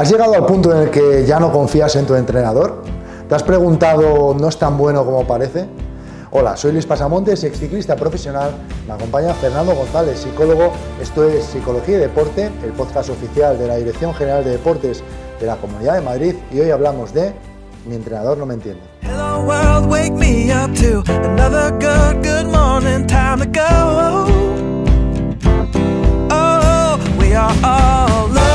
¿Has llegado al punto en el que ya no confías en tu entrenador? ¿Te has preguntado, no es tan bueno como parece? Hola, soy Luis Pasamontes, ex ciclista profesional. Me acompaña Fernando González, psicólogo. Esto es Psicología y Deporte, el podcast oficial de la Dirección General de Deportes de la Comunidad de Madrid. Y hoy hablamos de Mi entrenador no me entiende. Hello world, wake me up to another good, good morning, time to go. Oh, we are all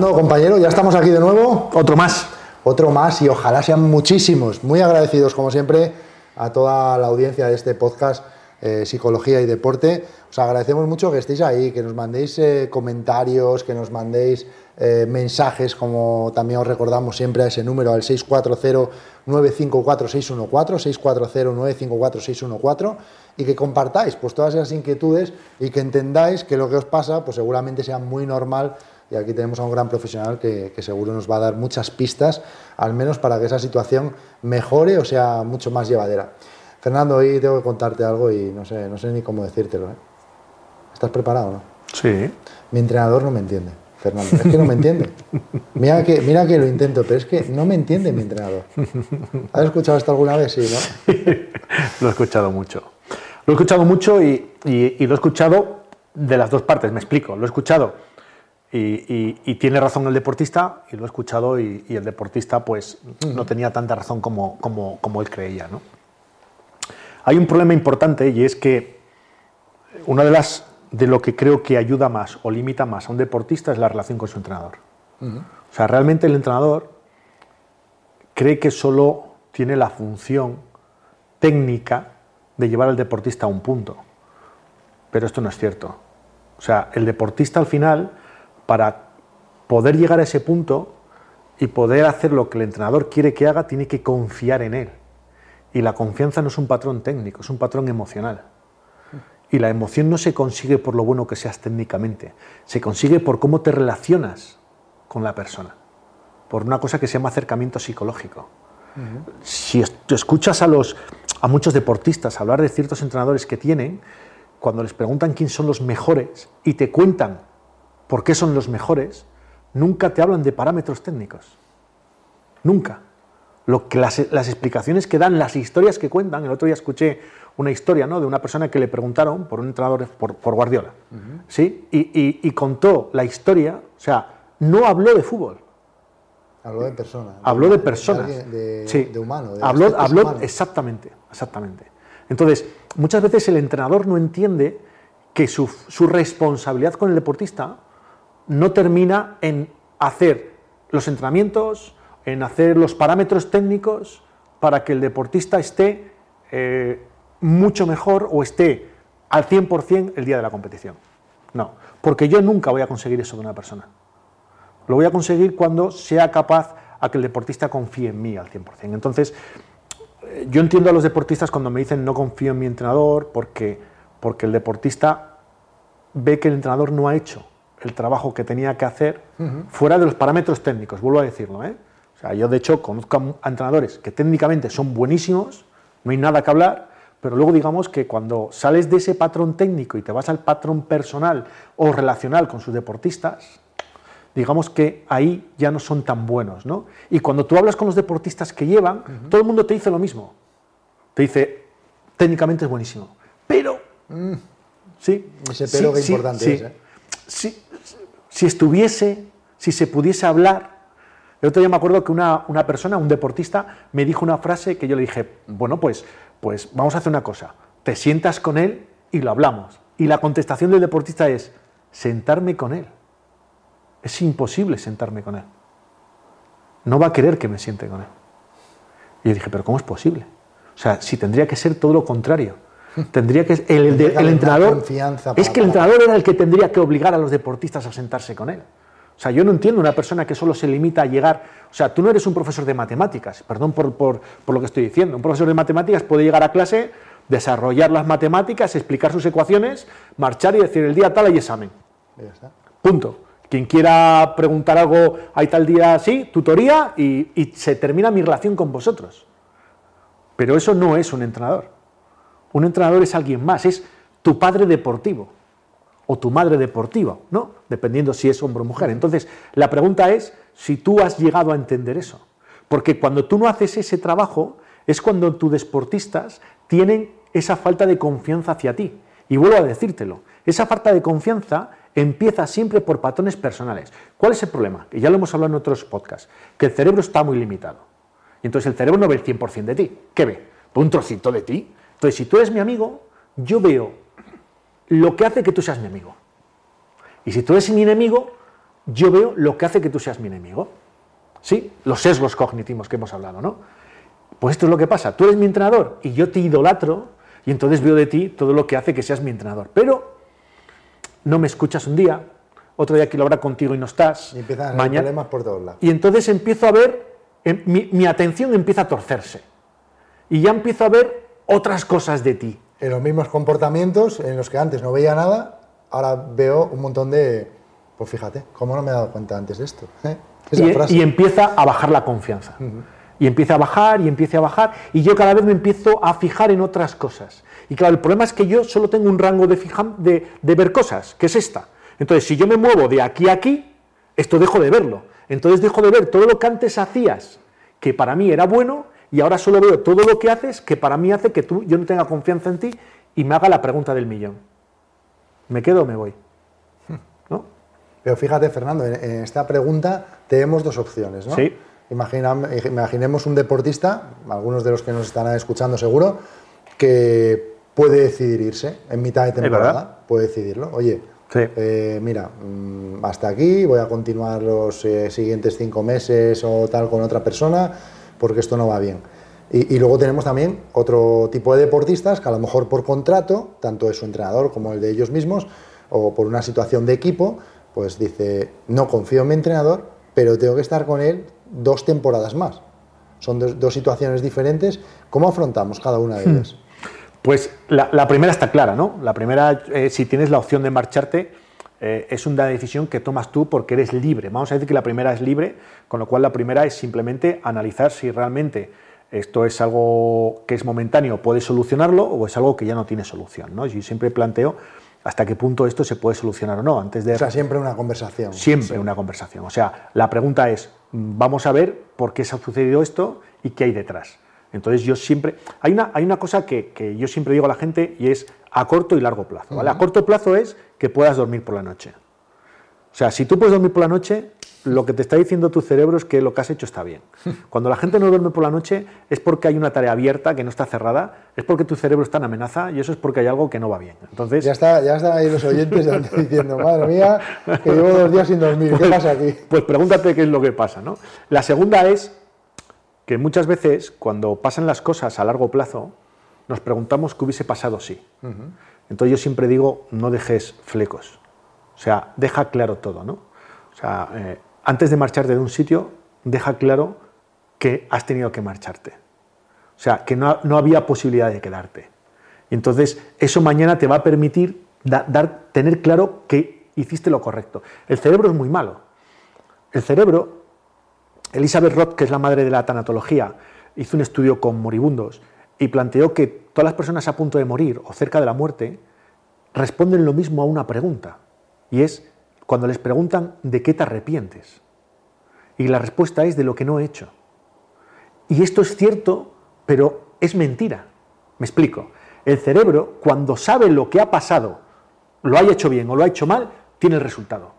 Fernando, compañero, ya estamos aquí de nuevo. Otro más. Otro más y ojalá sean muchísimos. Muy agradecidos, como siempre, a toda la audiencia de este podcast eh, Psicología y Deporte. Os agradecemos mucho que estéis ahí, que nos mandéis eh, comentarios, que nos mandéis eh, mensajes, como también os recordamos siempre a ese número, al 640-954-614, 640-954-614, y que compartáis pues, todas esas inquietudes y que entendáis que lo que os pasa pues, seguramente sea muy normal y aquí tenemos a un gran profesional que, que, seguro nos va a dar muchas pistas, al menos para que esa situación mejore o sea mucho más llevadera. Fernando, hoy tengo que contarte algo y no sé, no sé ni cómo decírtelo. ¿eh? ¿Estás preparado no? Sí. Mi entrenador no me entiende, Fernando. Es que no me entiende. Mira que, mira que lo intento, pero es que no me entiende mi entrenador. ¿Has escuchado esto alguna vez? Sí, ¿no? lo he escuchado mucho. Lo he escuchado mucho y, y, lo he escuchado de las dos partes, me explico. Lo he escuchado y, y, tiene razón el deportista y lo he escuchado y, el deportista pues no tenía tanta razón como, como, como él creía. ¿no? Hay un problema importante y es que una de las de lo que creo que ayuda más o limita más a un deportista es la relación con su entrenador. O sea, realmente el entrenador cree que solo tiene la función técnica de llevar al deportista a un punto. Pero esto no es cierto. O sea, el deportista al final, para poder llegar a ese punto y poder hacer lo que el entrenador quiere que haga, tiene que confiar en él. Y la confianza no es un patrón técnico, es un patrón emocional. Y la emoción no se consigue por lo bueno que seas técnicamente, se consigue por cómo te relacionas con la persona, por una cosa que se llama acercamiento psicológico. Si tú escuchas a, a muchos deportistas hablar de ciertos entrenadores que tienen, cuando les preguntan quién son los mejores y te cuentan por qué son los mejores, nunca te hablan de parámetros técnicos. Nunca lo que las, explicaciones que dan, las historias que cuentan. El otro día escuché una historia ¿no? de una persona que le preguntaron por un entrenador, por, Guardiola, ¿sí? Y, contó la historia, o sea, no habló de fútbol. Habló de personas. Habló de personas. De, sí. de humano. habló, habló exactamente, exactamente. Entonces, muchas veces el entrenador no entiende que su, su responsabilidad con el deportista no termina en hacer los entrenamientos, en hacer los parámetros técnicos para que el deportista esté eh, mucho mejor o esté al 100% el día de la competición. No, porque yo nunca voy a conseguir eso de una persona. Lo voy a conseguir cuando sea capaz a que el deportista confíe en mí al 100%. Entonces, yo entiendo a los deportistas cuando me dicen no confío en mi entrenador porque, porque el deportista ve que el entrenador no ha hecho el trabajo que tenía que hacer fuera de los parámetros técnicos, vuelvo a decirlo, ¿eh? yo de hecho conozco a entrenadores que técnicamente son buenísimos, no hay nada que hablar, pero luego digamos que cuando sales de ese patrón técnico y te vas al patrón personal o relacional con sus deportistas, digamos que ahí ya no son tan buenos, ¿no? Y cuando tú hablas con los deportistas que llevan, todo el mundo te dice lo mismo. Te dice, técnicamente es buenísimo, pero... Mm. Sí. Ese pero que importante es, ¿eh? Si estuviese, si se pudiese hablar el otro día me acuerdo que una, persona, un deportista, me dijo una frase que yo le dije, bueno, pues, pues vamos a hacer una cosa, te sientas con él y lo hablamos. Y la contestación del deportista es, sentarme con él. Es imposible sentarme con él. No va a querer que me siente con él. Y yo dije, pero ¿cómo es posible? O sea, si tendría que ser todo lo contrario. Tendría que el, el entrenador es que el entrenador era el que tendría que obligar a los deportistas a sentarse con él. O sea, yo no entiendo una persona que solo se limita a llegar. O sea, tú no eres un profesor de matemáticas, perdón por, lo que estoy diciendo. Un profesor de matemáticas puede llegar a clase, desarrollar las matemáticas, explicar sus ecuaciones, marchar y decir el día tal hay examen. Punto. Quien quiera preguntar algo, hay tal día así, tutoría y, y se termina mi relación con vosotros. Pero eso no es un entrenador. Un entrenador es alguien más, es tu padre deportivo o tu madre deportiva, ¿no? Dependiendo si es hombre o mujer. Entonces, la pregunta es si tú has llegado a entender eso. Porque cuando tú no haces ese trabajo, es cuando tus deportistas tienen esa falta de confianza hacia ti. Y vuelvo a decírtelo, esa falta de confianza empieza siempre por patrones personales. ¿Cuál es el problema? Que ya lo hemos hablado en otros podcasts, que el cerebro está muy limitado. Y entonces el cerebro no ve el 100% de ti. ¿Qué ve? Un trocito de ti. Entonces, si tú eres mi amigo, yo veo lo que hace que tú seas mi amigo. Y si tú eres mi enemigo, yo veo lo que hace que tú seas mi enemigo. ¿Sí? Los sesgos cognitivos que hemos hablado, ¿no? Pues esto es lo que pasa. Tú eres mi entrenador y yo te idolatro y entonces veo de ti todo lo que hace que seas mi entrenador. Pero no me escuchas un día, otro día quiero hablar contigo y no estás. Y empiezan a problemas por todos lados. Y entonces empiezo a ver, em, mi, mi atención empieza a torcerse. Y ya empiezo a ver otras cosas de ti. En los mismos comportamientos en los que antes no veía nada, ahora veo un montón de... Pues fíjate, ¿cómo no me he dado cuenta antes de esto? ¿Eh? Esa Y, frase. y empieza a bajar la confianza. Y empieza a bajar y empieza a bajar. Y yo cada vez me empiezo a fijar en otras cosas. Y claro, el problema es que yo solo tengo un rango de, fija- de, de ver cosas, que es esta. Entonces, si yo me muevo de aquí a aquí, esto dejo de verlo. Entonces dejo de ver todo lo que antes hacías, que para mí era bueno, y ahora solo veo todo lo que haces, que para mí hace que tú, yo no tenga confianza en ti y me haga la pregunta del millón. ¿Me quedo o me voy? ¿No? Pero fíjate, Fernando, en, en esta pregunta tenemos dos opciones, ¿no? Sí. Imagina- imaginemos un deportista, algunos de los que nos están escuchando seguro, que puede decidir irse en mitad de temporada, puede decidirlo. Oye, Sí. eh, mira, mm, hasta aquí, voy a continuar los eh, siguientes cinco meses o tal con otra persona, porque esto no va bien. Y, y luego tenemos también otro tipo de deportistas que a lo mejor por contrato, tanto de su entrenador como el de ellos mismos, o por una situación de equipo, pues dice, no confío en mi entrenador, pero tengo que estar con él dos temporadas más. Son dos, dos situaciones diferentes. ¿Cómo afrontamos cada una de ellas? Pues la, la primera está clara, ¿no? La primera, eh, si tienes la opción de marcharte, eh, es una decisión que tomas tú porque eres libre. Vamos a decir que la primera es libre, con lo cual la primera es simplemente analizar si realmente esto es algo que es momentáneo, puedes solucionarlo o es algo que ya no tiene solución, ¿no? Yo siempre planteo hasta qué punto esto se puede solucionar o no, antes de O sea, siempre una conversación. Siempre una conversación. O sea, la pregunta es, mm, vamos a ver por qué se ha sucedido esto y qué hay detrás. Entonces yo siempre... Hay una, hay una cosa que, que yo siempre digo a la gente y es a corto y largo plazo. ¿vale? A corto plazo es que puedas dormir por la noche. O sea, si tú puedes dormir por la noche, lo que te está diciendo tu cerebro es que lo que has hecho está bien. Cuando la gente no duerme por la noche es porque hay una tarea abierta que no está cerrada, es porque tu cerebro está en amenaza y eso es porque hay algo que no va bien. Entonces, Ya, está, ya están ahí los oyentes diciendo, madre mía, que llevo dos días sin dormir, ¿qué pasa aquí? Pues pregúntate qué es lo que pasa, ¿no? La segunda es que muchas veces cuando pasan las cosas a largo plazo, nos preguntamos qué hubiese pasado si. Entonces yo siempre digo, no dejes flecos. O sea, deja claro todo, ¿no? O sea, eh, antes de marcharte de un sitio, deja claro que has tenido que marcharte. O sea, que no, no había posibilidad de quedarte. Y entonces eso mañana te va a permitir da- dar, tener claro que hiciste lo correcto. El cerebro es muy malo. El cerebro, Elizabeth Roth, que es la madre de la tanatología, hizo un estudio con moribundos y planteó que todas las personas a punto de morir o cerca de la muerte responden lo mismo a una pregunta. Y es cuando les preguntan de qué te arrepientes. Y la respuesta es de lo que no he hecho. Y esto es cierto, pero es mentira. Me explico. El cerebro, cuando sabe lo que ha pasado, lo haya hecho bien o lo ha hecho mal, tiene el resultado.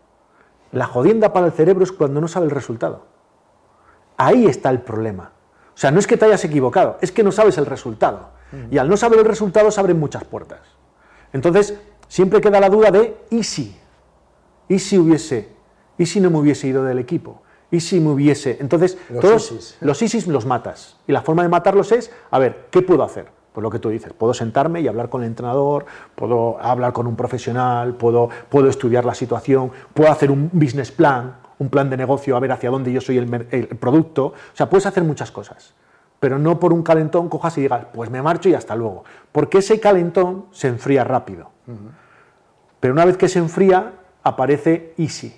La jodienda para el cerebro es cuando no sabe el resultado. Ahí está el problema. O sea, no es que te hayas equivocado, es que no sabes el resultado. Y al no saber el resultado se abren muchas puertas. Entonces, siempre queda la duda de ¿y si? ¿Y si hubiese? ¿Y si no me hubiese ido del equipo? ¿Y si me hubiese? Entonces, Los todos ISIS. los ISIS los matas. Y la forma de matarlos es, a ver, ¿qué puedo hacer? Pues lo que tú dices, puedo sentarme y hablar con el entrenador, puedo hablar con un profesional, puedo, puedo estudiar la situación, puedo hacer un business plan, un plan de negocio, a ver hacia dónde yo soy el, producto. O sea, puedes hacer muchas cosas. Pero no por un calentón cojas y digas, pues me marcho y hasta luego. Porque ese calentón se enfría rápido. Pero una vez que se enfría, aparece y si.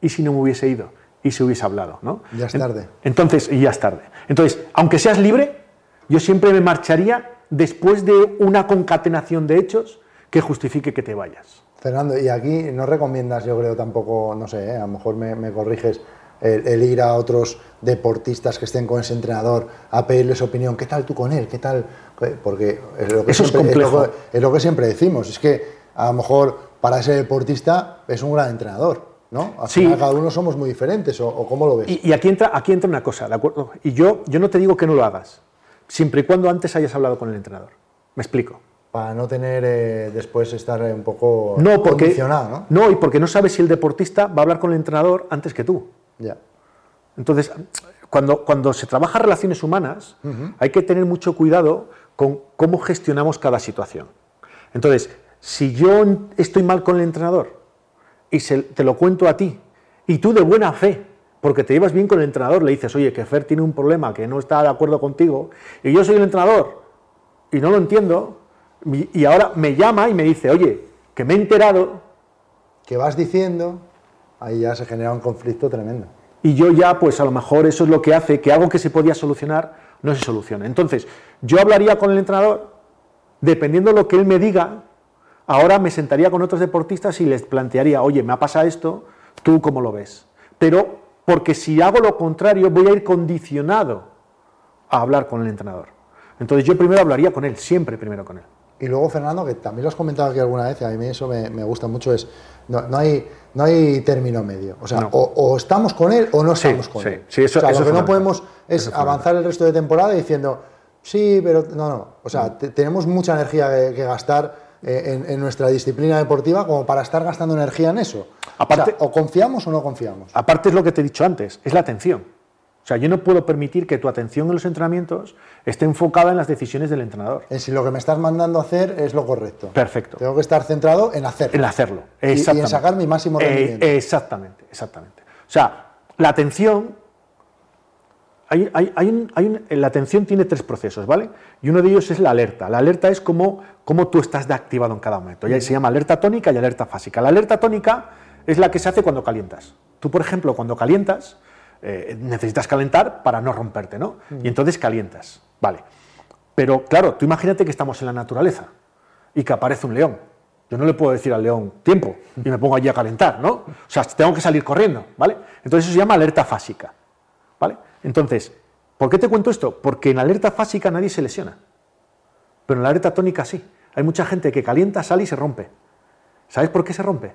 Y si no me hubiese ido. Y si hubiese hablado. ¿no? Ya es tarde. Entonces, y ya es tarde. Entonces, aunque seas libre, Yo siempre me marcharía después de una concatenación de hechos que justifique que te vayas. Fernando, y aquí no recomiendas, yo creo tampoco, no sé, ¿eh? a lo mejor me, corriges, el, ir a otros deportistas que estén con ese entrenador a pedirles opinión, ¿qué tal tú con él? ¿Qué tal? Porque es lo que, Eso siempre, es, complejo. es lo que siempre decimos, es que a lo mejor para ese deportista es un gran entrenador. ¿no? Al sí. final cada uno somos muy diferentes, ¿o, cómo lo ves? Y, aquí, entra, aquí entra una cosa, ¿de acuerdo? Y yo, yo no te digo que no lo hagas, siempre y cuando antes hayas hablado con el entrenador. Me explico. Para no tener eh, después estar un poco no, porque, condicionado, ¿no? No, y porque no sabes si el deportista va a hablar con el entrenador antes que tú. Ya. Entonces, cuando, cuando se trabaja relaciones humanas, hay que tener mucho cuidado con cómo gestionamos cada situación. Entonces, si yo estoy mal con el entrenador y se, te lo cuento a ti, y tú de buena fe, porque te llevas bien con el entrenador, le dices, oye, que Fer tiene un problema, que no está de acuerdo contigo, y yo soy el entrenador y no lo entiendo, y ahora me llama y me dice, oye, que me he enterado. Que vas diciendo, ahí ya se genera un conflicto tremendo. Y yo ya, pues a lo mejor eso es lo que hace que algo que se podía solucionar no se solucione. Entonces, yo hablaría con el entrenador, dependiendo de lo que él me diga, ahora me sentaría con otros deportistas y les plantearía, oye, me ha pasado esto, ¿tú cómo lo ves? Pero, porque si hago lo contrario, voy a ir condicionado a hablar con el entrenador. Entonces, yo primero hablaría con él, siempre primero con él. Y luego, Fernando, que también lo has comentado aquí alguna vez, y a mí eso me, gusta mucho, es no, no, hay, no hay término medio. O sea, o, estamos con él o no estamos con él. Sí, eso, o sea, lo que no podemos es avanzar el resto de temporada diciendo, sí, pero no, no. O sea, tenemos mucha energía que, gastar eh, en, nuestra disciplina deportiva como para estar gastando energía en eso. Aparte, o confiamos o no confiamos. Aparte es lo que te he dicho antes, es la atención. O sea, yo no puedo permitir que tu atención en los entrenamientos esté enfocada en las decisiones del entrenador. En si lo que me estás mandando a hacer es lo correcto. Perfecto. Tengo que estar centrado en hacerlo. En hacerlo. Y, y en sacar mi máximo eh, rendimiento. exactamente, exactamente. O sea, la atención. Hay, la atención tiene tres procesos, ¿vale? Y uno de ellos es la alerta. La alerta es cómo, cómo tú estás de activado en cada momento. Ya se llama alerta tónica y alerta fásica. La alerta tónica es la que se hace cuando calientas. Tú, por ejemplo, cuando calientas, eh, necesitas calentar para no romperte, ¿no? Y entonces calientas, vale. Pero claro, tú imagínate que estamos en la naturaleza y que aparece un león. Yo no le puedo decir al león tiempo y me pongo allí a calentar, ¿no? O sea, tengo que salir corriendo, ¿vale? Entonces eso se llama alerta fásica, ¿vale? Entonces, ¿por qué te cuento esto? Porque en alerta fásica nadie se lesiona, pero en la alerta tónica sí. Hay mucha gente que calienta, sale y se rompe. ¿Sabes por qué se rompe?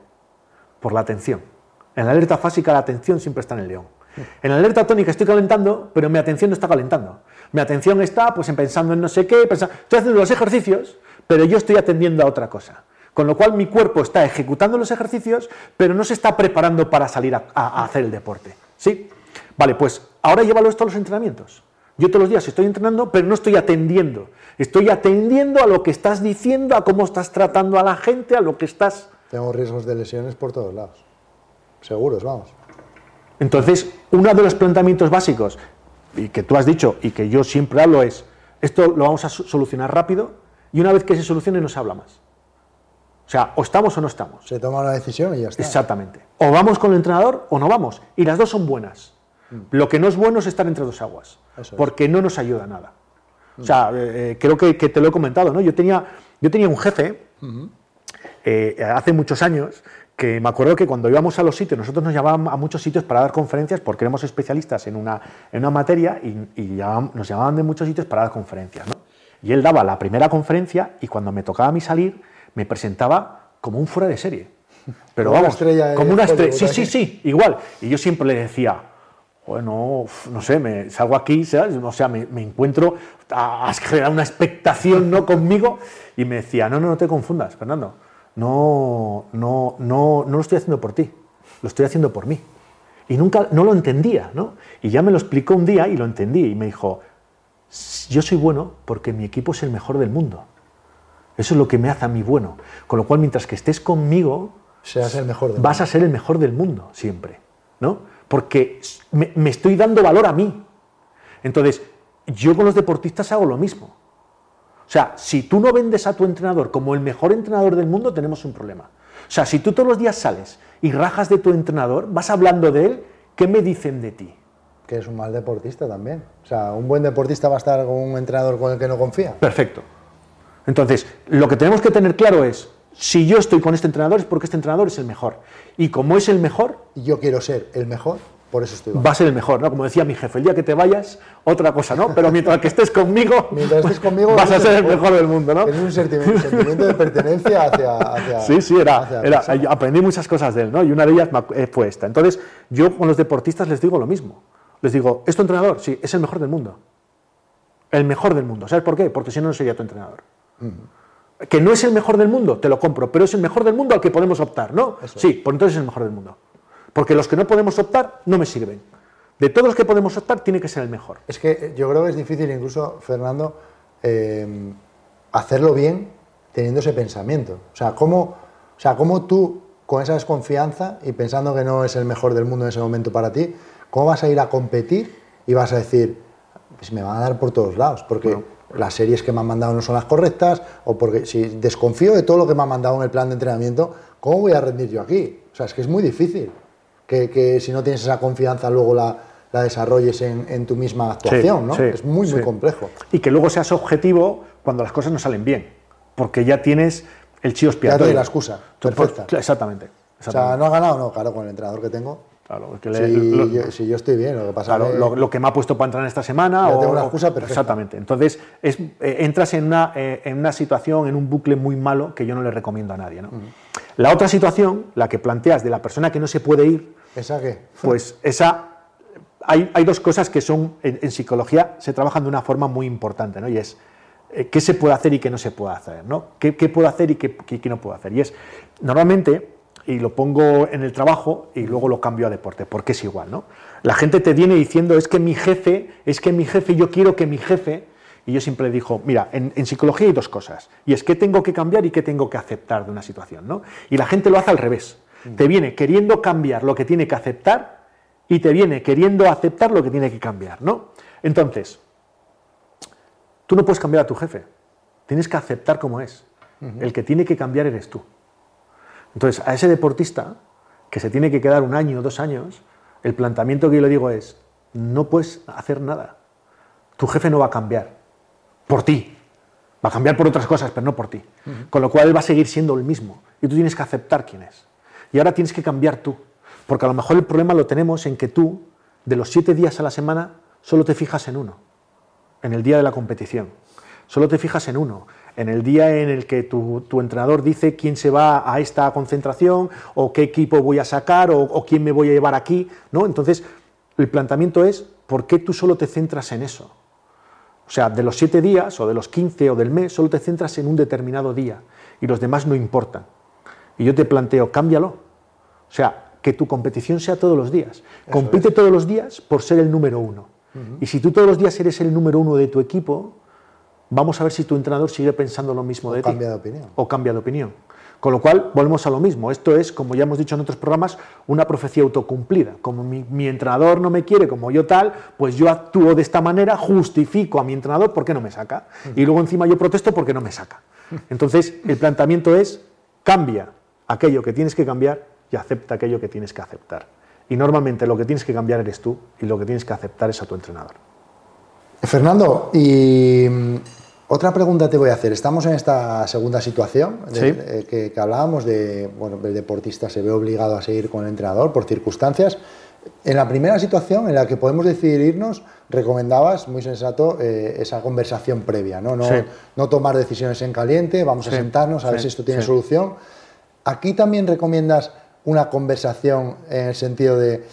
Por la atención. En la alerta fásica la atención siempre está en el león. En alerta tónica estoy calentando, pero mi atención no está calentando. Mi atención está pues, pensando en no sé qué, estoy haciendo los ejercicios, pero yo estoy atendiendo a otra cosa. Con lo cual mi cuerpo está ejecutando los ejercicios, pero no se está preparando para salir a, hacer el deporte. ¿Sí? Vale, pues ahora llévalo esto a los entrenamientos. Yo todos los días estoy entrenando, pero no estoy atendiendo. Estoy atendiendo a lo que estás diciendo, a cómo estás tratando a la gente, a lo que estás... Tengo riesgos de lesiones por todos lados. Seguros, vamos. Entonces, uno de los planteamientos básicos, y que tú has dicho y que yo siempre hablo, es, esto lo vamos a solucionar rápido y una vez que se solucione no se habla más. O sea, o estamos o no estamos. Se toma una decisión y ya está. Exactamente. O vamos con el entrenador o no vamos. Y las dos son buenas. Mm. Lo que no es bueno es estar entre dos aguas, porque no nos ayuda nada. O sea, eh, eh, creo que, te lo he comentado, ¿no? Yo tenía, yo tenía un jefe eh, hace muchos años que me acuerdo que cuando íbamos a los sitios, nosotros nos llamaban a muchos sitios para dar conferencias porque éramos especialistas en una, en una materia y, nos llamaban de muchos sitios para dar conferencias. ¿no? Y él daba la primera conferencia y cuando me tocaba a mí salir, me presentaba como un fuera de serie. Pero vamos, como una estrella. Sí, sí, sí, igual. Y yo siempre le decía, bueno, no sé, me salgo aquí, o sea, me, me encuentro, a, generar una expectación ¿no? conmigo y me decía, no, no, no te confundas, Fernando no, no, no, no lo estoy haciendo por ti, lo estoy haciendo por mí. Y nunca, no lo entendía, ¿no? Y ya me lo explicó un día y lo entendí y me dijo, yo soy bueno porque mi equipo es el mejor del mundo. Eso es lo que me hace a mí bueno. Con lo cual, mientras que estés conmigo, el mejor vas a ser el mejor del mundo siempre, ¿no? Porque me, me estoy dando valor a mí. Entonces, yo con los deportistas hago lo mismo. O sea, si tú no vendes a tu entrenador como el mejor entrenador del mundo, tenemos un problema. O sea, si tú todos los días sales y rajas de tu entrenador, vas hablando de él, ¿qué me dicen de ti? que es un mal deportista también. O sea, un buen deportista va a estar con un entrenador con el que no confía. Perfecto. Entonces, lo que tenemos que tener claro es, si yo estoy con este entrenador es porque este entrenador es el mejor. Y como es el mejor... Y yo quiero ser el mejor, por eso estoy. Va a ser el mejor, ¿no? Como decía mi jefe, el día que te vayas, otra cosa, ¿no? Pero mientras que estés conmigo, mientras estés conmigo vas a ser el mejor del mundo, ¿no? Es un sentimiento, de pertenencia hacia, Sí, sí, era, era aprendí muchas cosas de él, ¿no? Y una de ellas eh, fue esta. Entonces, yo con los deportistas les digo lo mismo. Les digo, ¿es tu entrenador? Sí, es el mejor del mundo. El mejor del mundo. ¿Sabes por qué? Porque si no, no sería tu entrenador. Que no es el mejor del mundo, te lo compro, pero es el mejor del mundo al que podemos optar, ¿no? Sí, pues entonces es el mejor del mundo. Porque los que no podemos optar no me sirven. De todos los que podemos optar, tiene que ser el mejor. Es que yo creo que es difícil, incluso, Fernando, eh, hacerlo bien teniendo ese pensamiento. O sea, ¿cómo, o sea, ¿cómo tú, con esa desconfianza y pensando que no es el mejor del mundo en ese momento para ti, cómo vas a ir a competir y vas a decir, pues me van a dar por todos lados? Porque las series que me han mandado no son las correctas, o porque si desconfío de todo lo que me han mandado en el plan de entrenamiento, ¿cómo voy a rendir yo aquí? O sea, es que es muy difícil que, si no tienes esa confianza luego la, desarrolles en, tu misma actuación, ¿no? es muy, muy complejo. Y que luego seas objetivo cuando las cosas no salen bien, porque ya tienes el chío expiatorio. Ya te la excusa, perfecta. Exactamente, O sea, ¿no ha ganado? No, claro, con el entrenador que tengo. Claro, que si, yo, estoy bien, lo que pasa claro, lo, que me ha puesto para entrar en esta semana. o, tengo una excusa perfecta. Exactamente. Entonces, es, eh, entras en una, eh, en una situación, en un bucle muy malo que yo no le recomiendo a nadie. ¿no? La otra situación, la que planteas de la persona que no se puede ir, ¿esa qué? Pues esa. Hay, hay dos cosas que son, en, psicología, se trabajan de una forma muy importante, ¿no? Y es eh, qué se puede hacer y qué no se puede hacer, ¿no? ¿Qué, qué puedo hacer y qué, qué, no puedo hacer? Y es, normalmente, y lo pongo en el trabajo y luego lo cambio a deporte, porque es igual, ¿no? La gente te viene diciendo, es que mi jefe, es que mi jefe, yo quiero que mi jefe, y yo siempre digo, mira, en, psicología hay dos cosas, y es que tengo que cambiar y qué tengo que aceptar de una situación, ¿no? Y la gente lo hace al revés. Te viene queriendo cambiar lo que tiene que aceptar y te viene queriendo aceptar lo que tiene que cambiar, ¿no? Entonces, tú no puedes cambiar a tu jefe, tienes que aceptar como es, el que tiene que cambiar eres tú. Entonces, a ese deportista que se tiene que quedar un año, o dos años, el planteamiento que yo le digo es, no puedes hacer nada. Tu jefe no va a cambiar por ti. Va a cambiar por otras cosas, pero no por ti. Con lo cual él va a seguir siendo el mismo. Y tú tienes que aceptar quién es. Y ahora tienes que cambiar tú. Porque a lo mejor el problema lo tenemos en que tú, de los siete días a la semana, solo te fijas en uno. En el día de la competición. Solo te fijas en uno en el día en el que tu, entrenador dice quién se va a esta concentración o qué equipo voy a sacar o, quién me voy a llevar aquí, ¿no? Entonces, el planteamiento es, ¿por qué tú solo te centras en eso? O sea, de los siete días o de los quince o del mes, solo te centras en un determinado día y los demás no importan. Y yo te planteo, cámbialo. O sea, que tu competición sea todos los días. Compite todos los días por ser el número uno. Y si tú todos los días eres el número uno de tu equipo, vamos a ver si tu entrenador sigue pensando lo mismo de ti. O cambia de opinión. O cambia de opinión. Con lo cual, volvemos a lo mismo. Esto es, como ya hemos dicho en otros programas, una profecía autocumplida. Como mi, entrenador no me quiere como yo tal, pues yo actúo de esta manera, justifico a mi entrenador porque no me saca. Y luego encima yo protesto porque no me saca. Entonces, el planteamiento es, cambia aquello que tienes que cambiar y acepta aquello que tienes que aceptar. Y normalmente lo que tienes que cambiar eres tú y lo que tienes que aceptar es a tu entrenador. Fernando, y otra pregunta te voy a hacer. Estamos en esta segunda situación eh, que, hablábamos de, bueno, el deportista se ve obligado a seguir con el entrenador por circunstancias. En la primera situación en la que podemos decidir irnos, recomendabas, muy sensato, eh, esa conversación previa, ¿no? No, tomar decisiones en caliente, vamos a sentarnos a ver si esto tiene solución. Aquí también recomiendas una conversación en el sentido de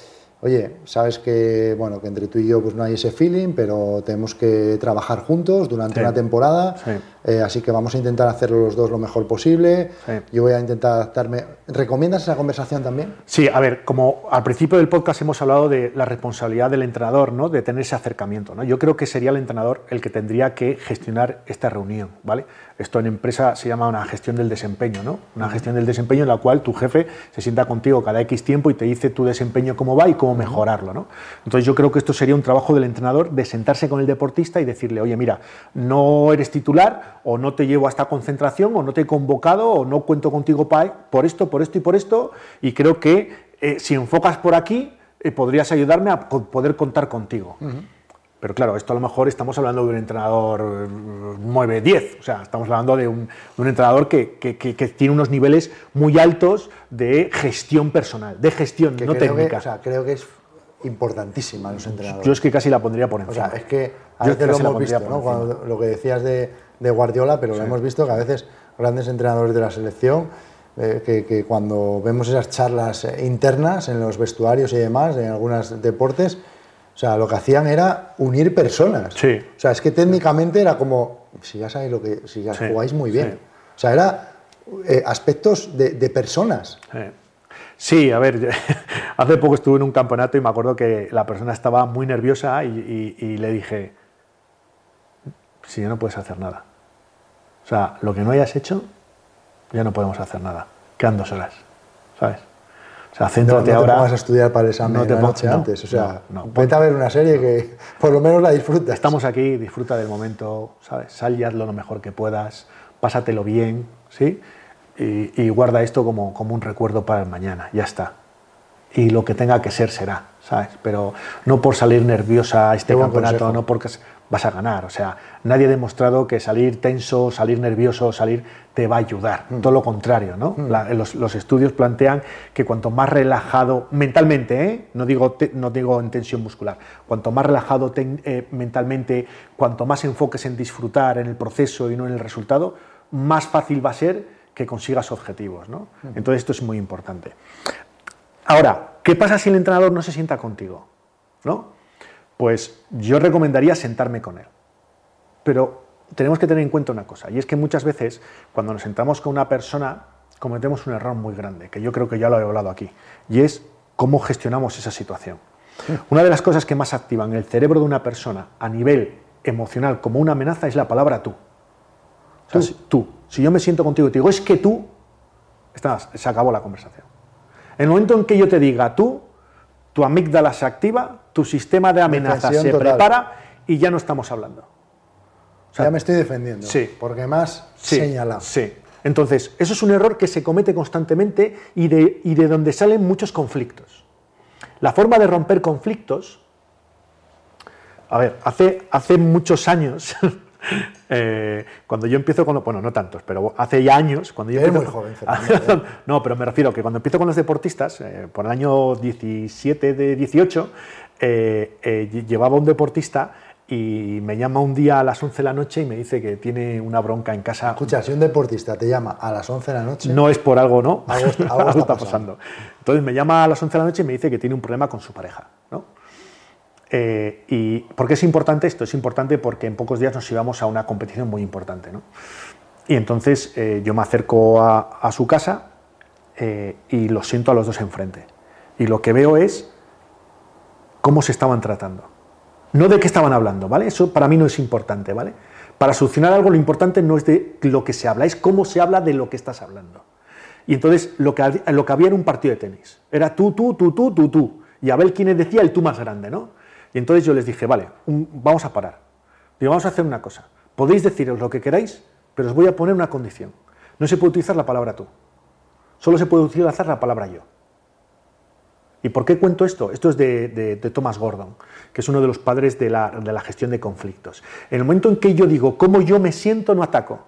oye, sabes que, bueno, que entre tú y yo pues no hay ese feeling, pero tenemos que trabajar juntos durante una temporada, eh, así que vamos a intentar hacerlo los dos lo mejor posible. Yo voy a intentar adaptarme. ¿Recomiendas esa conversación también? Sí, a ver, como al principio del podcast hemos hablado de la responsabilidad del entrenador, ¿no? De tener ese acercamiento, ¿no? Yo creo que sería el entrenador el que tendría que gestionar esta reunión, ¿vale? Esto en empresa se llama una gestión del desempeño, ¿no? Una gestión del desempeño en la cual tu jefe se sienta contigo cada X tiempo y te dice tu desempeño cómo va y cómo mejorarlo, ¿no? Entonces yo creo que esto sería un trabajo del entrenador de sentarse con el deportista y decirle, oye, mira, no eres titular o no te llevo a esta concentración o no te he convocado o no cuento contigo por esto, por esto y por esto y creo que eh, si enfocas por aquí eh, podrías ayudarme a poder contar contigo. Pero claro, esto a lo mejor estamos hablando de un entrenador 9-10, eh, o sea, estamos hablando de un, entrenador que, tiene unos niveles muy altos de gestión personal, de gestión, no técnica. o sea, creo que es importantísima los entrenadores. Yo es que casi la pondría por encima. O sea, es que a veces lo hemos visto, ¿no? lo que decías de, Guardiola, pero lo hemos visto que a veces grandes entrenadores de la selección, eh, que, cuando vemos esas charlas internas en los vestuarios y demás, en algunos deportes, o sea, lo que hacían era unir personas. Sí. O sea, es que técnicamente era como, si ya sabéis lo que, si ya jugáis muy bien. O sea, era eh, aspectos de, personas. Sí. a ver, hace poco estuve en un campeonato y me acuerdo que la persona estaba muy nerviosa y, le dije, si ya no puedes hacer nada. O sea, lo que no hayas hecho, ya no podemos hacer nada. Quedan dos horas, ¿sabes? Sea, céntrate no, no te ahora. a estudiar para el examen no te la noche antes. O sea, vete a ver una serie que por lo menos la disfrutas. Estamos aquí, disfruta del momento, ¿sabes? Sal y hazlo lo mejor que puedas, pásatelo bien, ¿sí? Y, guarda esto como, como un recuerdo para el mañana, ya está. Y lo que tenga que ser será, ¿sabes? Pero no por salir nerviosa a este campeonato, no porque vas a ganar. O sea, nadie ha demostrado que salir tenso, salir nervioso, salir te va a ayudar. Mm. Todo lo contrario, ¿no? Mm. los, estudios plantean que cuanto más relajado mentalmente, ¿eh? no, digo no digo en tensión muscular, cuanto más relajado eh, mentalmente, cuanto más enfoques en disfrutar en el proceso y no en el resultado, más fácil va a ser que consigas objetivos, ¿no? Mm. Entonces esto es muy importante. Ahora, ¿qué pasa si el entrenador no se sienta contigo? ¿No? Pues yo recomendaría sentarme con él. Pero tenemos que tener en cuenta una cosa, y es que muchas veces cuando nos sentamos con una persona cometemos un error muy grande, que yo creo que ya lo he hablado aquí, y es cómo gestionamos esa situación. Una de las cosas que más activan el cerebro de una persona a nivel emocional como una amenaza es la palabra tú. O sea, tú. Si, yo me siento contigo y te digo, es que tú, estás, se acabó la conversación. En el momento en que yo te diga tú, tu amígdala se activa, tu sistema de amenaza se prepara y ya no estamos hablando. ya me estoy defendiendo. Sí. Porque más sí, señala. Sí. Entonces, eso es un error que se comete constantemente y de, y de donde salen muchos conflictos. La forma de romper conflictos, a ver, hace, hace muchos años, Eh, cuando yo empiezo con, bueno, no tantos, pero hace ya años, cuando yo empiezo, muy joven, ¿eh? no, pero me refiero a que cuando empiezo con los deportistas, eh, por el año 17 de 18, llevaba un deportista y me llama un día a las 11 de la noche y me dice que tiene una bronca en casa. Escucha, si un deportista te llama a las 11 de la noche... No es por algo, ¿no? Algo, está, pasando. Entonces me llama a las 11 de la noche y me dice que tiene un problema con su pareja, ¿no? Eh, ¿Y por qué es importante esto? Es importante porque en pocos días nos íbamos a una competición muy importante. ¿no? Y entonces eh, yo me acerco a, su casa eh, y los siento a los dos enfrente. Y lo que veo es cómo se estaban tratando. No de qué estaban hablando, ¿vale? Eso para mí no es importante, ¿vale? Para solucionar algo lo importante no es de lo que se habla, es cómo se habla de lo que estás hablando. Y entonces lo que, lo que había era un partido de tenis. Era tú, tú, tú, tú, tú, tú. Y a ver quién decía el tú más grande, ¿no? Y entonces yo les dije, vale, vamos a parar. Digo, vamos a hacer una cosa. Podéis deciros lo que queráis, pero os voy a poner una condición. No se puede utilizar la palabra tú. Solo se puede utilizar la palabra yo. ¿Y por qué cuento esto? Esto es de, Thomas Gordon, que es uno de los padres de la, de la, gestión de conflictos. En el momento en que yo digo cómo yo me siento, no ataco.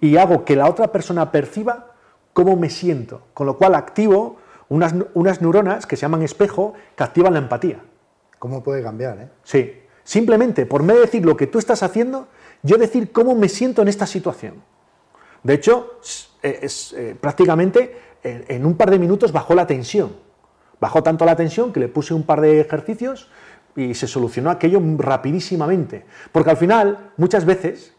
Y hago que la otra persona perciba cómo me siento. Con lo cual activo unas, unas neuronas que se llaman espejo que activan la empatía. ¿Cómo puede cambiar? Eh? Sí, simplemente por de decir lo que tú estás haciendo, yo decir cómo me siento en esta situación. De hecho, es, eh, prácticamente en un par de minutos bajó la tensión. Bajó tanto la tensión que le puse un par de ejercicios y se solucionó aquello rapidísimamente. Porque al final, muchas veces,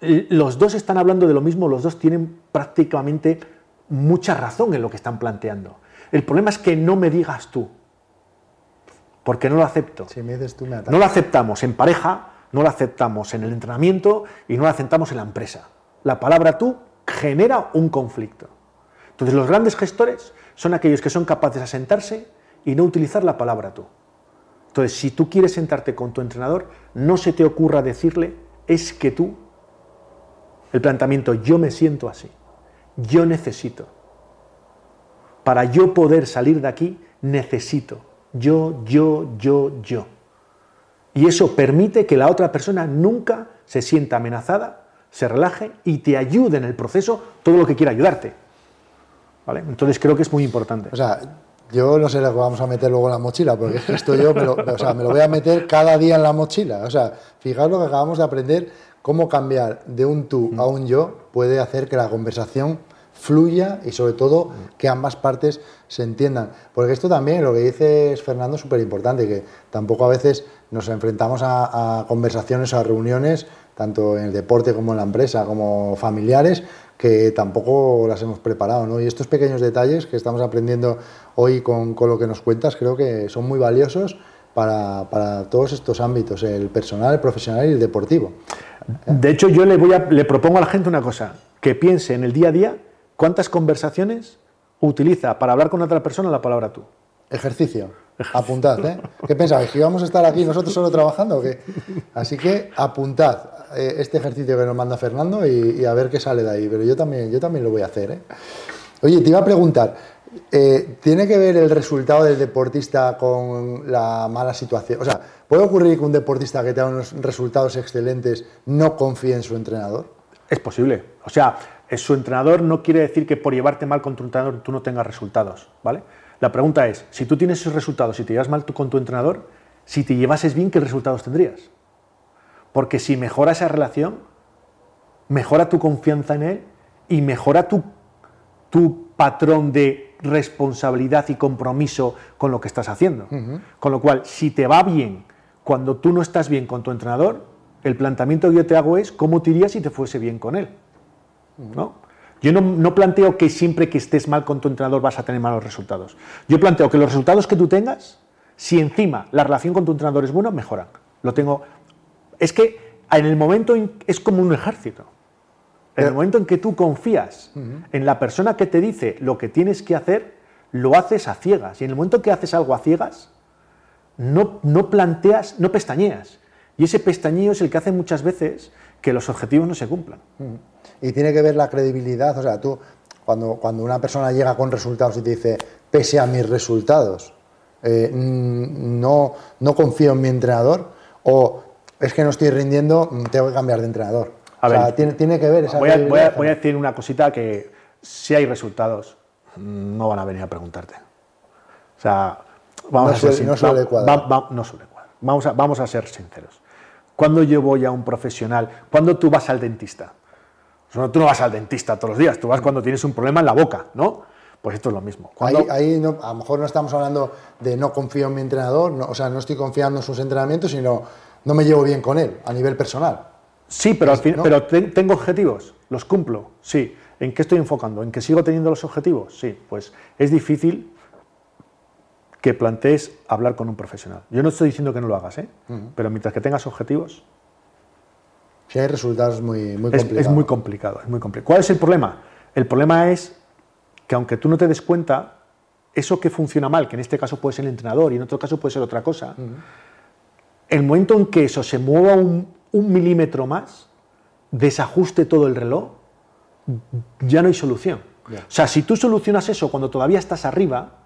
los dos están hablando de lo mismo, los dos tienen prácticamente mucha razón en lo que están planteando. El problema es que no me digas tú, porque no lo acepto. Si me dices tú, me no lo aceptamos en pareja, no lo aceptamos en el entrenamiento y no lo aceptamos en la empresa. La palabra tú genera un conflicto. Entonces los grandes gestores son aquellos que son capaces de sentarse y no utilizar la palabra tú. Entonces, si tú quieres sentarte con tu entrenador, no se te ocurra decirle, es que tú, el planteamiento, yo me siento así, yo necesito. Para yo poder salir de aquí, necesito. Yo, yo, yo, yo. Y eso permite que la otra persona nunca se sienta amenazada, se relaje y te ayude en el proceso todo lo que quiera ayudarte. ¿Vale? Entonces creo que es muy importante. O sea, yo no sé lo que vamos a meter luego en la mochila, porque esto yo me lo, o sea, me lo voy a meter cada día en la mochila. O sea, fijaos lo que acabamos de aprender, cómo cambiar de un tú a un yo puede hacer que la conversación fluya y sobre todo que ambas partes se entiendan. Porque esto también, lo que dice Fernando, es súper importante, que tampoco a veces nos enfrentamos a, conversaciones o a reuniones, tanto en el deporte como en la empresa, como familiares, que tampoco las hemos preparado. ¿no? Y estos pequeños detalles que estamos aprendiendo hoy con, con lo que nos cuentas, creo que son muy valiosos para, para, todos estos ámbitos, el personal, el profesional y el deportivo. De hecho, yo le, voy a, le propongo a la gente una cosa, que piense en el día a día cuántas conversaciones utiliza para hablar con otra persona la palabra tú. Ejercicio. Apuntad, ¿eh? ¿Qué pensabais? ¿Que íbamos a estar aquí nosotros solo trabajando o qué? Así que apuntad eh, este ejercicio que nos manda Fernando y, a ver qué sale de ahí. Pero yo también, yo también lo voy a hacer, ¿eh? Oye, te iba a preguntar, eh, ¿tiene que ver el resultado del deportista con la mala situación? O sea, ¿puede ocurrir que un deportista que tenga unos resultados excelentes no confíe en su entrenador? Es posible. O sea, su entrenador no quiere decir que por llevarte mal con tu entrenador tú no tengas resultados, ¿vale? La pregunta es, si tú tienes esos resultados, si te llevas mal con tu entrenador, si te llevases bien, ¿qué resultados tendrías? Porque si mejora esa relación, mejora tu confianza en él y mejora tu, tu patrón de responsabilidad y compromiso con lo que estás haciendo. Con lo cual, si te va bien cuando tú no estás bien con tu entrenador, el planteamiento que yo te hago es cómo te irías si te fuese bien con él. ¿No? Yo no, planteo que siempre que estés mal con tu entrenador vas a tener malos resultados. Yo planteo que los resultados que tú tengas, si encima la relación con tu entrenador es buena, mejoran. Lo tengo. Es que en el momento es como un ejército. En el momento en que tú confías en la persona que te dice lo que tienes que hacer, lo haces a ciegas. Y en el momento en que haces algo a ciegas, no, no planteas, no pestañeas. Y ese pestañeo es el que hace muchas veces que los objetivos no se cumplan y tiene que ver la credibilidad. O sea, tú, cuando, cuando una persona llega con resultados y te dice, pese a mis resultados, eh, no, no confío en mi entrenador, o es que no estoy rindiendo, tengo que cambiar de entrenador. o sea, tiene, tiene, que ver esa voy a, voy, a, voy a, decir una cosita que si hay resultados, no van a venir a preguntarte. O sea, vamos a ser no suele cuadrar. no suele cuadrar. Vamos a, vamos a ser sinceros. Cuando yo voy a un profesional, cuando tú vas al dentista, tú no vas al dentista todos los días, tú vas cuando tienes un problema en la boca, ¿no? Pues esto es lo mismo. Ahí, no, a lo mejor no estamos hablando de no confío en mi entrenador, o sea, no estoy confiando en sus entrenamientos, sino no me llevo bien con él a nivel personal. Sí, pero, al fin, pero tengo objetivos, los cumplo, sí. ¿En qué estoy enfocando? ¿En que sigo teniendo los objetivos? Sí, pues es difícil que plantees hablar con un profesional. Yo no estoy diciendo que no lo hagas, ¿eh? pero mientras que tengas objetivos, si hay resultados muy, muy complicados. Es, muy complicado, es muy complicado. ¿Cuál es el problema? El problema es que aunque tú no te des cuenta, eso que funciona mal, que en este caso puede ser el entrenador y en otro caso puede ser otra cosa, el momento en que eso se mueva un, milímetro más, desajuste todo el reloj, ya no hay solución. O sea, si tú solucionas eso cuando todavía estás arriba,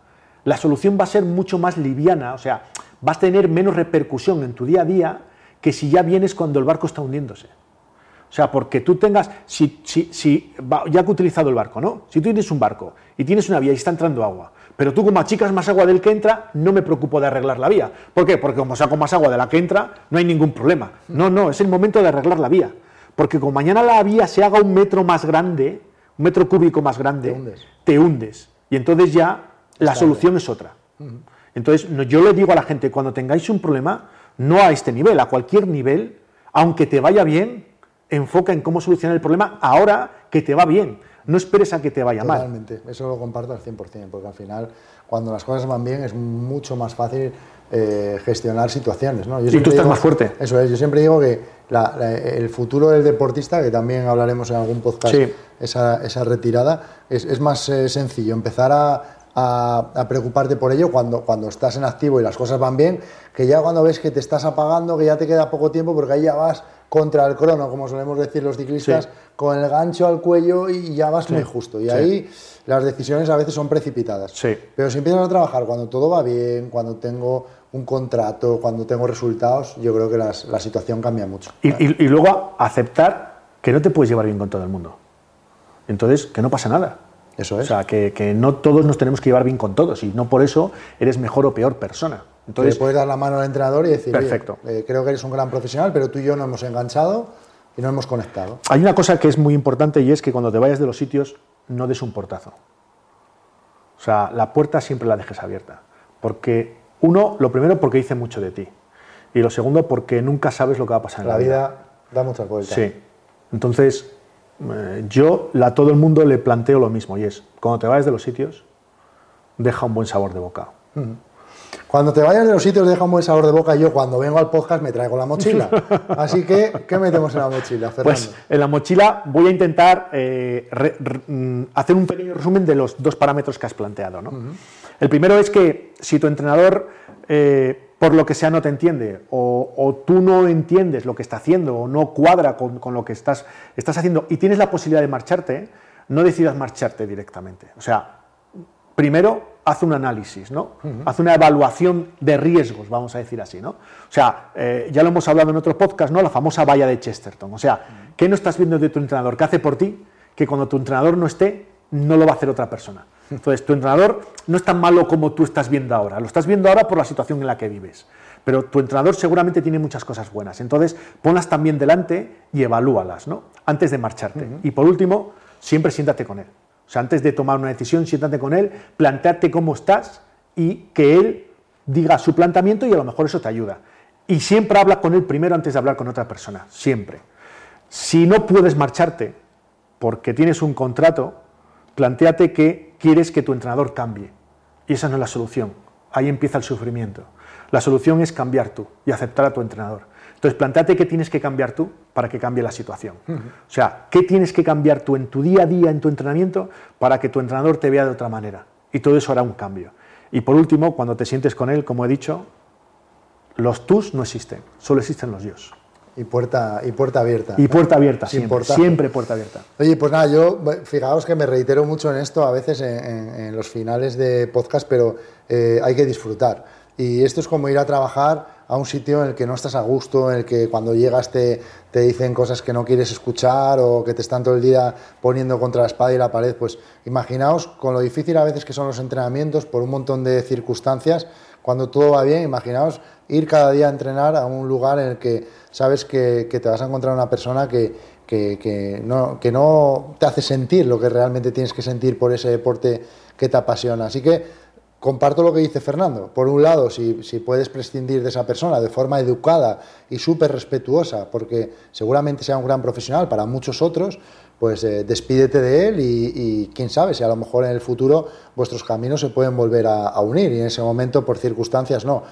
la solución va a ser mucho más liviana, o sea, vas a tener menos repercusión en tu día a día que si ya vienes cuando el barco está hundiéndose. O sea, porque tú tengas, si, si, si, ya que he utilizado el barco, ¿no? Si tú tienes un barco y tienes una vía y está entrando agua, pero tú como achicas más agua del que entra, no me preocupo de arreglar la vía. ¿Por qué? Porque como saco más agua de la que entra, no hay ningún problema. No, no, es el momento de arreglar la vía. Porque como mañana la vía se haga un metro más grande, un metro cúbico más grande, te hundes. Y entonces ya la solución es otra. Entonces yo le digo a la gente, cuando tengáis un problema, no a este nivel, a cualquier nivel, aunque te vaya bien, enfoca en cómo solucionar el problema ahora que te va bien. No esperes a que te vaya mal. Totalmente, eso lo comparto al 100%, porque al final, cuando las cosas van bien, es mucho más fácil eh, gestionar situaciones. ¿no? y tú estás más fuerte. Eso es, yo siempre digo que el futuro del deportista, que también hablaremos en algún podcast, esa, esa, retirada, es, es más eh, sencillo empezar a a, preocuparte por ello cuando, cuando estás en activo y las cosas van bien, que ya cuando ves que te estás apagando, que ya te queda poco tiempo, porque ahí ya vas contra el crono, como solemos decir los ciclistas, Sí. con el gancho al cuello y ya vas muy justo. Y sí. ahí las decisiones a veces son precipitadas. Sí. Pero si empiezas a trabajar cuando todo va bien, cuando tengo un contrato, cuando tengo resultados, yo creo que las- la situación cambia mucho. Y, y- y luego aceptar que no te puedes llevar bien con todo el mundo. Entonces, que no pasa nada. Eso O es. sea, que, que no todos nos tenemos que llevar bien con todos y no por eso eres mejor o peor persona. Entonces, le puedes dar la mano al entrenador y decir, "Oye, Perfecto. eh, creo que eres un gran profesional, pero tú y yo no hemos enganchado y no hemos conectado. hay una cosa que es muy importante y es que cuando te vayas de los sitios no des un portazo. O sea, la puerta siempre la dejes abierta. Porque, uno, lo primero, porque dice mucho de ti. Y lo segundo, porque nunca sabes lo que va a pasar en La la, vida da muchas vueltas. Sí. Entonces, eh, yo a todo el mundo le planteo lo mismo y es, cuando te vayas de los sitios, deja un buen sabor de boca. Cuando te vayas de los sitios deja un buen sabor de boca. Yo cuando vengo al podcast me traigo la mochila. Así que, ¿qué metemos en la mochila, Fernando? Pues en la mochila voy a intentar eh, re- re- mm, hacer un pequeño resumen de los dos parámetros que has planteado. ¿no? El primero es que si tu entrenador, eh, por lo que sea, no te entiende o, o tú no entiendes lo que está haciendo o no cuadra con, con lo que estás, estás haciendo y tienes la posibilidad de marcharte, no decidas marcharte directamente. O sea, primero haz un análisis, ¿no? Haz una evaluación de riesgos, vamos a decir así, ¿no? O sea, eh, ya lo hemos hablado en otro podcast, ¿no? La famosa valla de Chesterton. O sea, ¿qué no estás viendo de tu entrenador? ¿Qué hace por ti? Que cuando tu entrenador no esté, no lo va a hacer otra persona. Entonces, tu entrenador no es tan malo como tú estás viendo ahora. Lo estás viendo ahora por la situación en la que vives. Pero tu entrenador seguramente tiene muchas cosas buenas. Entonces, ponlas también delante y evalúalas, ¿no? Antes de marcharte. Y por último, siempre siéntate con él. O sea, antes de tomar una decisión, siéntate con él, planteate cómo estás y que él diga su planteamiento y a lo mejor eso te ayuda. Y siempre habla con él primero antes de hablar con otra persona, siempre. Si no puedes marcharte porque tienes un contrato, planteate que quieres que tu entrenador cambie. Y esa no es la solución. Ahí empieza el sufrimiento. La solución es cambiar tú y aceptar a tu entrenador. Entonces, planteate qué tienes que cambiar tú para que cambie la situación. O sea, qué tienes que cambiar tú en tu día a día, en tu entrenamiento, para que tu entrenador te vea de otra manera. Y todo eso hará un cambio. Y por último, cuando te sientes con él, como he dicho, los tus no existen, solo existen los yos. Y puerta, y puerta abierta. Y puerta abierta, siempre, siempre puerta abierta. Oye, pues nada, yo, fijaos que me reitero mucho en esto a veces en, en- en los finales de podcast, pero eh, hay que disfrutar. Y esto es como ir a trabajar a un sitio en el que no estás a gusto, en el que cuando llegas te, te dicen cosas que no quieres escuchar o que te están todo el día poniendo contra la espada y la pared. Pues imaginaos con lo difícil a veces que son los entrenamientos por un montón de circunstancias, cuando todo va bien, imaginaos ir cada día a entrenar a un lugar en el que sabes que, te vas a encontrar una persona que, que, que no, que no te hace sentir lo que realmente tienes que sentir por ese deporte que te apasiona. Así que comparto lo que dice Fernando. Por un lado, si, si puedes prescindir de esa persona de forma educada y súper respetuosa, porque seguramente sea un gran profesional para muchos otros, pues eh, despídete de él y, y quién sabe si a lo mejor en el futuro vuestros caminos se pueden volver a, unir y en ese momento por circunstancias no.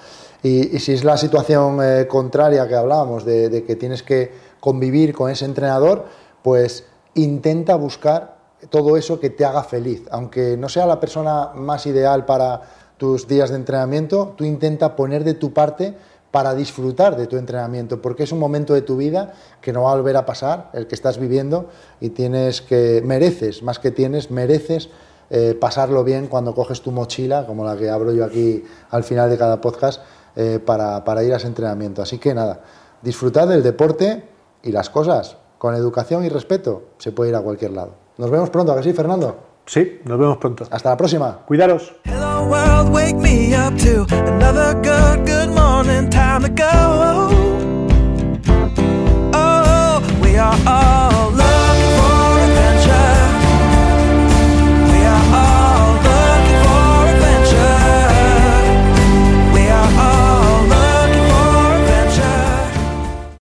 Y, si es la situación eh, contraria que hablábamos, de que tienes que convivir con ese entrenador, pues intenta buscar todo eso que te haga feliz. Aunque no sea la persona más ideal para tus días de entrenamiento, tú intenta poner de tu parte para disfrutar de tu entrenamiento, porque es un momento de tu vida que no va a volver a pasar, el que estás viviendo, y tienes que, mereces, más que tienes, mereces eh, pasarlo bien cuando coges tu mochila, como la que abro yo aquí al final de cada podcast, eh, para, para ir a ese entrenamiento. Así que nada, disfrutad del deporte y las cosas, con educación y respeto, se puede ir a cualquier lado. Nos vemos pronto, ¿a que sí, Fernando? Sí, nos vemos pronto. Hasta la próxima. Cuidaros. Hello world, wake me up to another good, good morning. Time to go. Oh, we are all